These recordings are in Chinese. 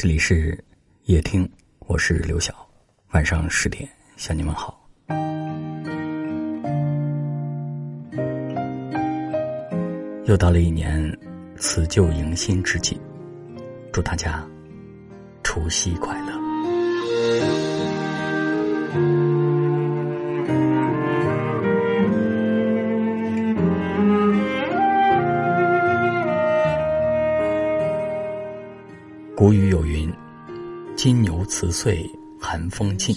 这里是夜听，我是刘晓。晚上十点向你们好。又到了一年辞旧迎新之际，祝大家除夕快乐。古语有云：“金牛辞岁寒风尽，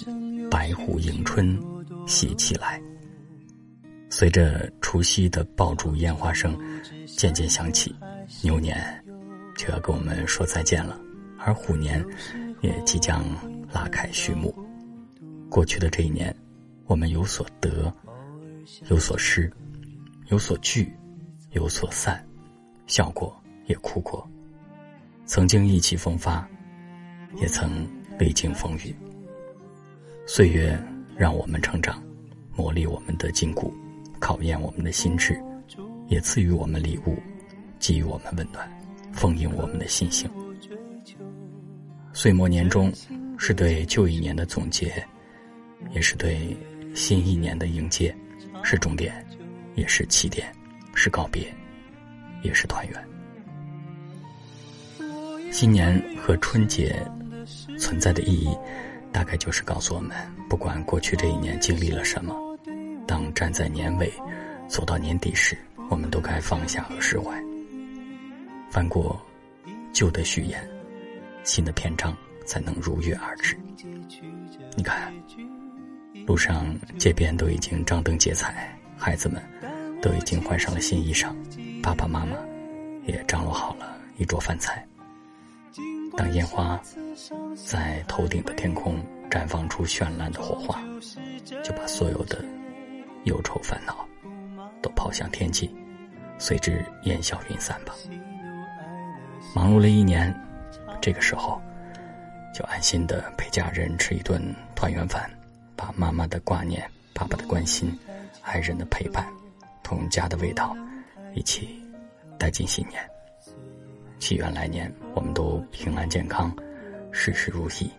白虎迎春喜气来。”随着除夕的爆竹烟花声渐渐响起，牛年就要跟我们说再见了，而虎年也即将拉开序幕。过去的这一年，我们有所得，有所失，有所聚，有所散，笑过也哭过。曾经意气风发，也曾历经风雨。岁月让我们成长，磨砺我们的筋骨，考验我们的心智，也赐予我们礼物，给予我们温暖，丰盈我们的心性。岁末年终，是对旧一年的总结，也是对新一年的迎接，是终点，也是起点，是告别，也是团圆。新年和春节存在的意义，大概就是告诉我们：不管过去这一年经历了什么，当站在年尾，走到年底时，我们都该放下和释怀，翻过旧的序言，新的篇章才能如约而至。你看，路上街边都已经张灯结彩，孩子们都已经换上了新衣裳，爸爸妈妈也张罗好了一桌饭菜。当烟花在头顶的天空绽放出绚烂的火花，就把所有的忧愁烦恼都抛向天际，随之烟消云散吧。忙碌了一年，这个时候就安心的陪家人吃一顿团圆饭，把妈妈的挂念、爸爸的关心、爱人的陪伴，同家的味道一起带进新年。祈愿来年我们都平安健康，事事如意。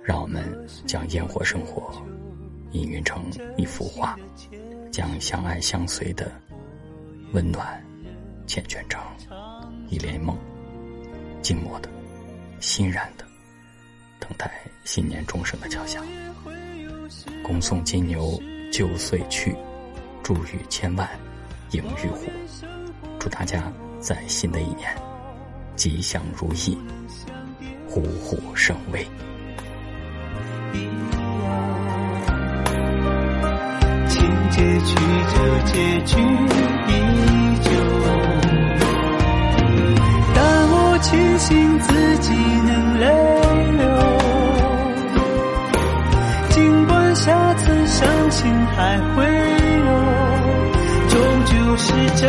让我们将烟火生活氤氲成一幅画，将相爱相随的温暖缱绻成一帘梦，静默的、欣然的等待新年钟声的敲响。恭送金牛旧岁去，祝语千万迎玉虎。祝大家！在新的一年，吉祥如意，虎虎生威。情节曲折，结局依旧。但我庆幸自己能泪流，尽管下次伤心还会有，终究是真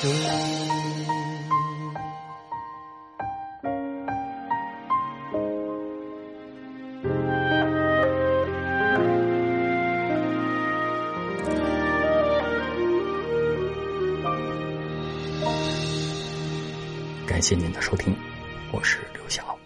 感谢您的收听，我是刘晓。